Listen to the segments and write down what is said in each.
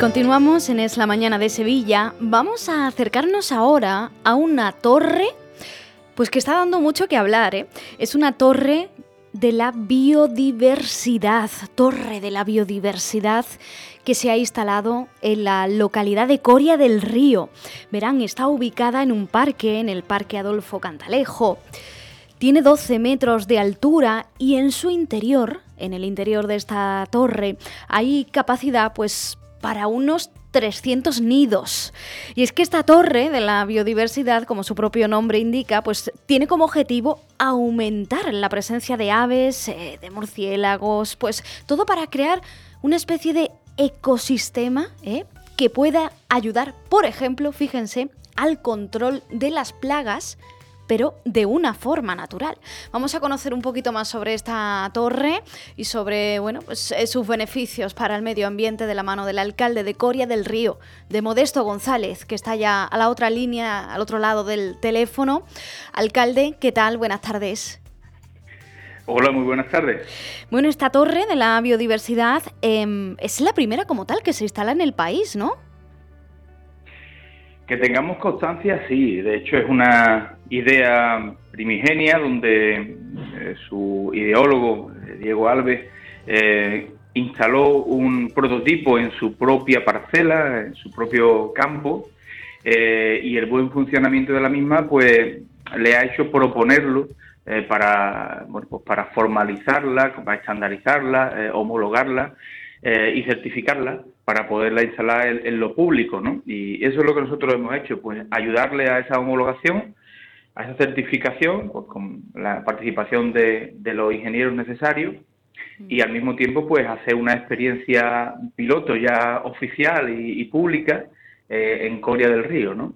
Continuamos en Es la Mañana de Sevilla. Vamos a acercarnos ahora a una torre, pues que está dando mucho que hablar. ¿eh? Es una torre de la biodiversidad, torre de la biodiversidad que se ha instalado en la localidad de Coria del Río. Verán, está ubicada en un parque, en el Parque Adolfo Cantalejo. Tiene 12 metros de altura y en su interior, en el interior de esta torre, hay capacidad pues para unos 300 nidos. Y es que esta torre de la biodiversidad, como su propio nombre indica, pues tiene como objetivo aumentar la presencia de aves, eh, de murciélagos, pues todo para crear una especie de ecosistema eh, que pueda ayudar, por ejemplo, fíjense, al control de las plagas pero de una forma natural. Vamos a conocer un poquito más sobre esta torre y sobre bueno, pues, eh, sus beneficios para el medio ambiente de la mano del alcalde de Coria del Río, de Modesto González, que está ya a la otra línea, al otro lado del teléfono. Alcalde, ¿qué tal? Buenas tardes. Hola, muy buenas tardes. Bueno, esta torre de la biodiversidad em, es la primera como tal que se instala en el país, ¿no? Que tengamos constancia, sí. De hecho, es una idea primigenia donde eh, su ideólogo, eh, Diego Alves, eh, instaló un prototipo en su propia parcela, en su propio campo, y el buen funcionamiento de la misma, pues le ha hecho proponerlo para, bueno, pues para formalizarla, para estandarizarla, homologarla y certificarla para poderla instalar en, lo público, ¿no? Y eso es lo que nosotros hemos hecho, pues ayudarle a esa homologación, a esa certificación, pues con la participación de, los ingenieros necesarios y al mismo tiempo, pues hacer una experiencia piloto ya oficial y, pública eh, en Coria del Río, ¿no?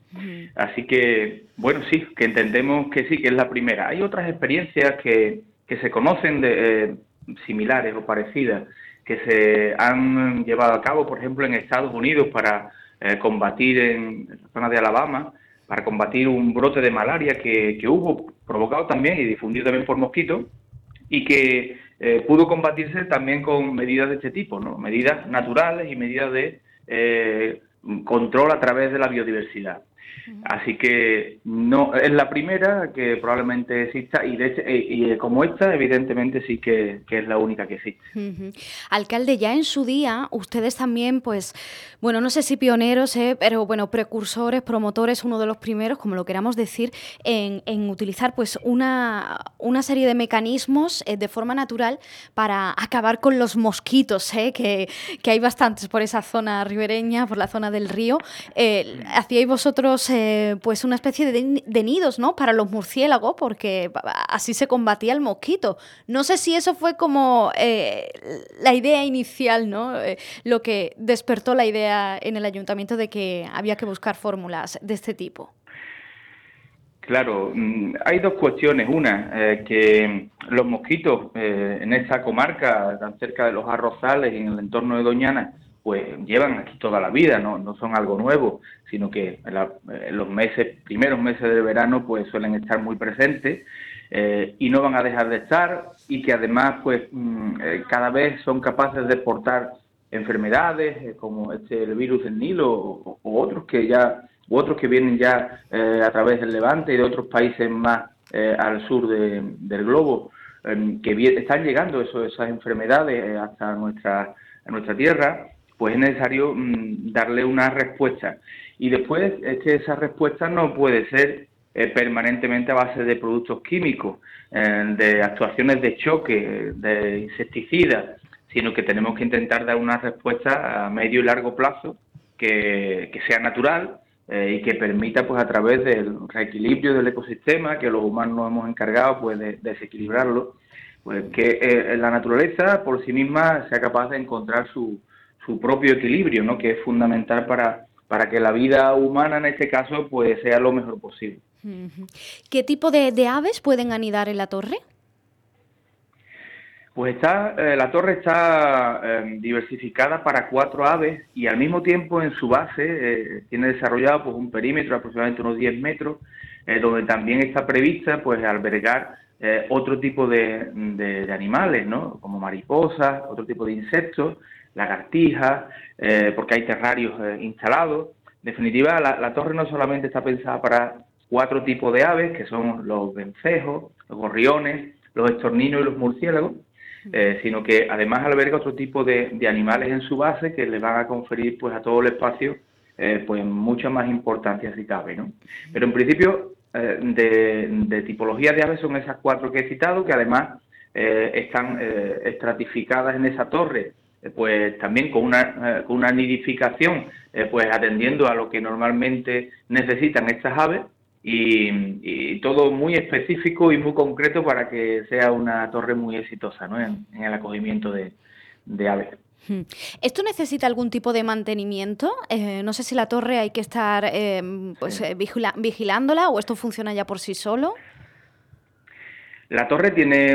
Así que, bueno, sí, que entendemos que sí, que es la primera. Hay otras experiencias que, que se conocen de, eh, similares o parecidas que se han llevado a cabo, por ejemplo, en Estados Unidos para eh, combatir en la zona de Alabama, para combatir un brote de malaria que, hubo, provocado también y difundido también por mosquitos, y que eh, pudo combatirse también con medidas de este tipo, ¿no? medidas naturales y medidas de eh, control a través de la biodiversidad. Así que no es la primera que probablemente exista y, de, eh, y eh, como esta, evidentemente sí que, es la única que existe. Alcalde, ya en su día, ustedes también, pues, bueno, no sé si pioneros, eh, pero bueno, precursores, promotores, uno de los primeros, como lo queramos decir, en, utilizar pues una, una, serie de mecanismos de forma natural para acabar con los mosquitos, que, que, hay bastantes por esa zona ribereña, por la zona del río. ¿Hacíais vosotros eh, pues una especie de, nidos, ¿no? Para los murciélagos, porque así se combatía el mosquito. No sé si eso fue como eh, la idea inicial, ¿no? Eh, lo que despertó la idea en el ayuntamiento de que había que buscar fórmulas de este tipo. Claro, mm, hay dos cuestiones. Una, que los mosquitos en esa comarca, tan cerca de los arrozales y en el entorno de Doñana, pues llevan aquí toda la vida, no, no son algo nuevo, sino que en, los meses, primeros meses de verano, pues suelen estar muy presentes eh, y no van a dejar de estar y que además, pues mm, eh, cada vez son capaces de portar enfermedades eh, como este el virus del Nilo o, otros que ya u otros que vienen ya a través del Levante y de otros países más al sur del globo em, que están llegando esas enfermedades hasta nuestra nuestra tierra pues es necesario mm, darle una respuesta. Y después es que esa respuesta no puede ser eh, permanentemente a base de productos químicos, eh, de actuaciones de choque, de insecticidas, sino que tenemos que intentar dar una respuesta a medio y largo plazo que, sea natural y que permita, pues a través del reequilibrio del ecosistema, que los humanos nos hemos encargado pues de, desequilibrarlo, pues que la naturaleza por sí misma sea capaz de encontrar su, su propio equilibrio, ¿no? que es fundamental para, para que la vida humana en este caso pues sea lo mejor posible. ¿Qué tipo de, aves pueden anidar en la torre? Pues está, eh, la torre está em, diversificada para cuatro aves y al mismo tiempo en su base eh, tiene desarrollado pues, un perímetro aproximadamente unos 10 metros, eh, donde también está prevista pues albergar otro tipo de, de, animales, ¿no? como mariposas, otro tipo de insectos, lagartijas, porque hay terrarios instalados. En definitiva, la torre no solamente está pensada para cuatro tipos de aves, que son los vencejos, los gorriones, los estorninos y los murciélagos, eh, sino que además alberga otro tipo de, animales en su base que le van a conferir pues a todo el espacio eh, pues mucha más importancia si cabe, ¿no? Pero en principio eh, de, tipología de aves son esas cuatro que he citado, que además están estratificadas en esa torre, pues también con una, con una nidificación, pues atendiendo a lo que normalmente necesitan estas aves, y, todo muy específico y muy concreto para que sea una torre muy exitosa ¿no? en, el acogimiento de, aves. Hmm. ¿Esto necesita algún tipo de mantenimiento? Eh, no sé si la torre hay que estar em, pues, eh, vigilándola o esto funciona ya por sí solo. La torre tiene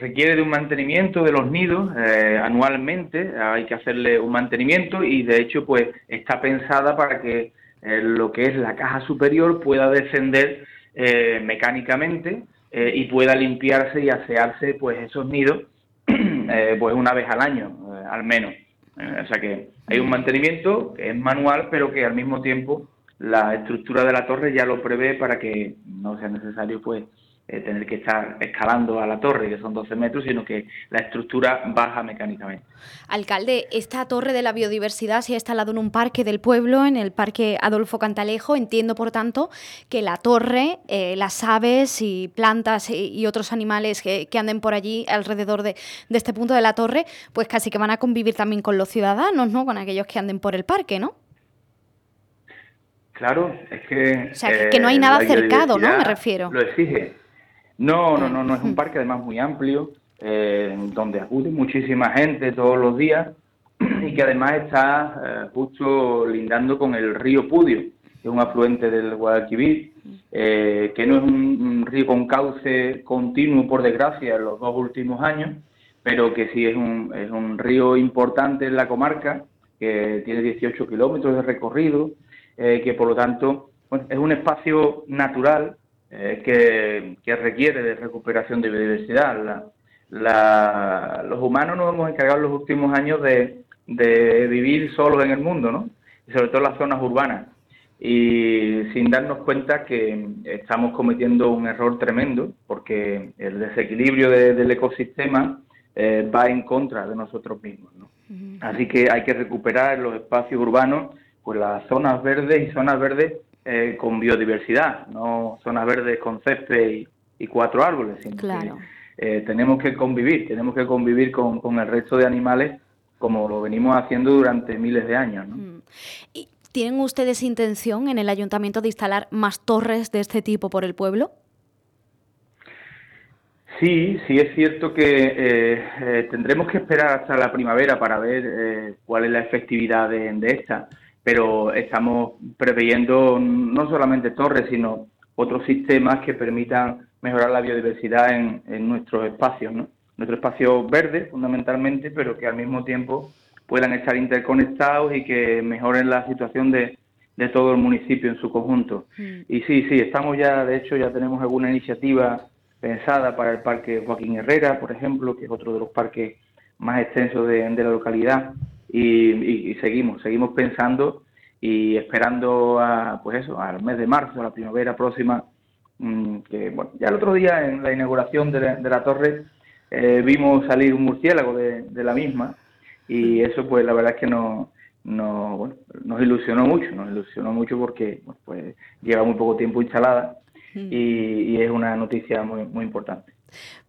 requiere de un mantenimiento de los nidos eh, anualmente, hay que hacerle un mantenimiento y de hecho pues está pensada para que eh, lo que es la caja superior pueda descender eh, mecánicamente y pueda limpiarse y asearse pues esos nidos pues una vez al año al menos. O sea que hay un mantenimiento que es manual pero que al mismo tiempo la estructura de la torre ya lo prevé para que no sea necesario pues eh, tener que estar escalando a la torre, que son 12 metros, sino que la estructura baja mecánicamente. Alcalde, esta torre de la biodiversidad se ha instalado en un parque del pueblo, en el Parque Adolfo Cantalejo. Entiendo, por tanto, que la torre, eh, las aves y plantas y, otros animales que, anden por allí alrededor de, este punto de la torre, pues casi que van a convivir también con los ciudadanos, ¿no? Con aquellos que anden por el parque, ¿no? Claro, es que... O sea, que no hay eh, nada cercado, ¿no? Me refiero. Lo exige. No, no, no, no, es un parque además muy amplio, eh, donde acude muchísima gente todos los días y que además está eh, justo lindando con el río Pudio, que es un afluente del Guadalquivir, eh, que no es un, río con cauce continuo, por desgracia, en los dos últimos años, pero que sí es un, es un río importante en la comarca, que tiene 18 kilómetros de recorrido, que por lo tanto es un espacio natural que, requiere de recuperación de biodiversidad. los humanos nos hemos encargado en los últimos años de, vivir solos en el mundo, ¿no? Y sobre todo en las zonas urbanas. Y sin darnos cuenta que estamos cometiendo un error tremendo, porque el desequilibrio del ecosistema eh, va en contra de nosotros mismos, ¿no? Así que hay que recuperar los espacios urbanos, pues las zonas verdes y zonas verdes eh, con biodiversidad, no zonas verdes con césped y, cuatro árboles, sino que eh, tenemos que convivir, tenemos que convivir con, el resto de animales como lo venimos haciendo durante miles de años. Mm. ¿Y ¿Tienen ustedes intención en el ayuntamiento de instalar más torres de este tipo por el pueblo? Sí, sí es cierto que eh, tendremos que esperar hasta la primavera para ver cuál es la efectividad de, de esta pero estamos preveyendo no solamente torres, sino otros sistemas que permitan mejorar la biodiversidad en, nuestros espacios, ¿no? Nuestros espacios verdes, fundamentalmente, pero que al mismo tiempo puedan estar interconectados y que mejoren la situación de, todo el municipio en su conjunto. Mm. Y sí, sí, estamos ya, de hecho, ya tenemos alguna iniciativa pensada para el Parque Joaquín Herrera, por ejemplo, que es otro de los parques más extensos de la localidad, y, seguimos, seguimos pensando y esperando a, pues eso, al mes de marzo, a la primavera próxima, mm, que bueno, ya el otro día en la inauguración de la, torre eh, vimos salir un murciélago de, la misma y eso pues la verdad es que no, no, bueno, nos ilusionó mucho, nos ilusionó mucho porque pues lleva muy poco tiempo instalada y, y es una noticia muy, muy importante.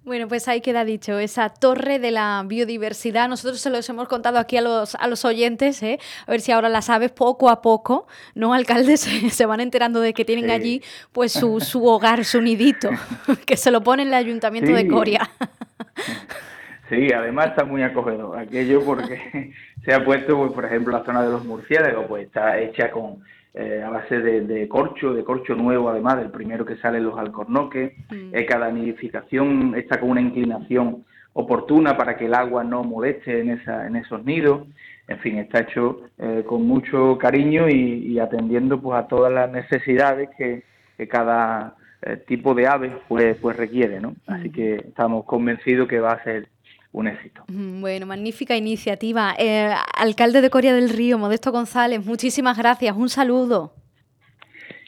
Bueno, pues ahí queda dicho, esa torre de la biodiversidad. Nosotros se los hemos contado aquí a los, a los oyentes, ¿eh? a ver si ahora las aves poco a poco, ¿no? Alcaldes se, van enterando de que tienen allí pues su, su, hogar, su nidito, que se lo pone en el ayuntamiento de Coria. Sí, además está muy acogedor aquello porque se ha puesto, pues, por ejemplo, la zona de los murciélagos, pues está hecha con eh, a base de, corcho, de corcho nuevo además, del primero que sale los alcornoques. Mm. Eh, cada nidificación está con una inclinación oportuna para que el agua no moleste en, esa, en esos nidos. En fin, está hecho eh, con mucho cariño y, atendiendo pues a todas las necesidades que, cada tipo de ave pues, pues requiere, ¿no? Así mm. que estamos convencidos que va a ser un éxito. Bueno, magnífica iniciativa. Eh, alcalde de Coria del Río, Modesto González, muchísimas gracias. Un saludo.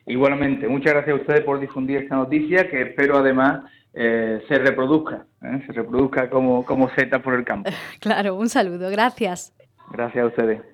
Igualmente, muchas gracias a ustedes por difundir esta noticia que espero además eh, se reproduzca, ¿eh? se reproduzca como, como seta por el campo. Claro, un saludo, gracias. Gracias a ustedes.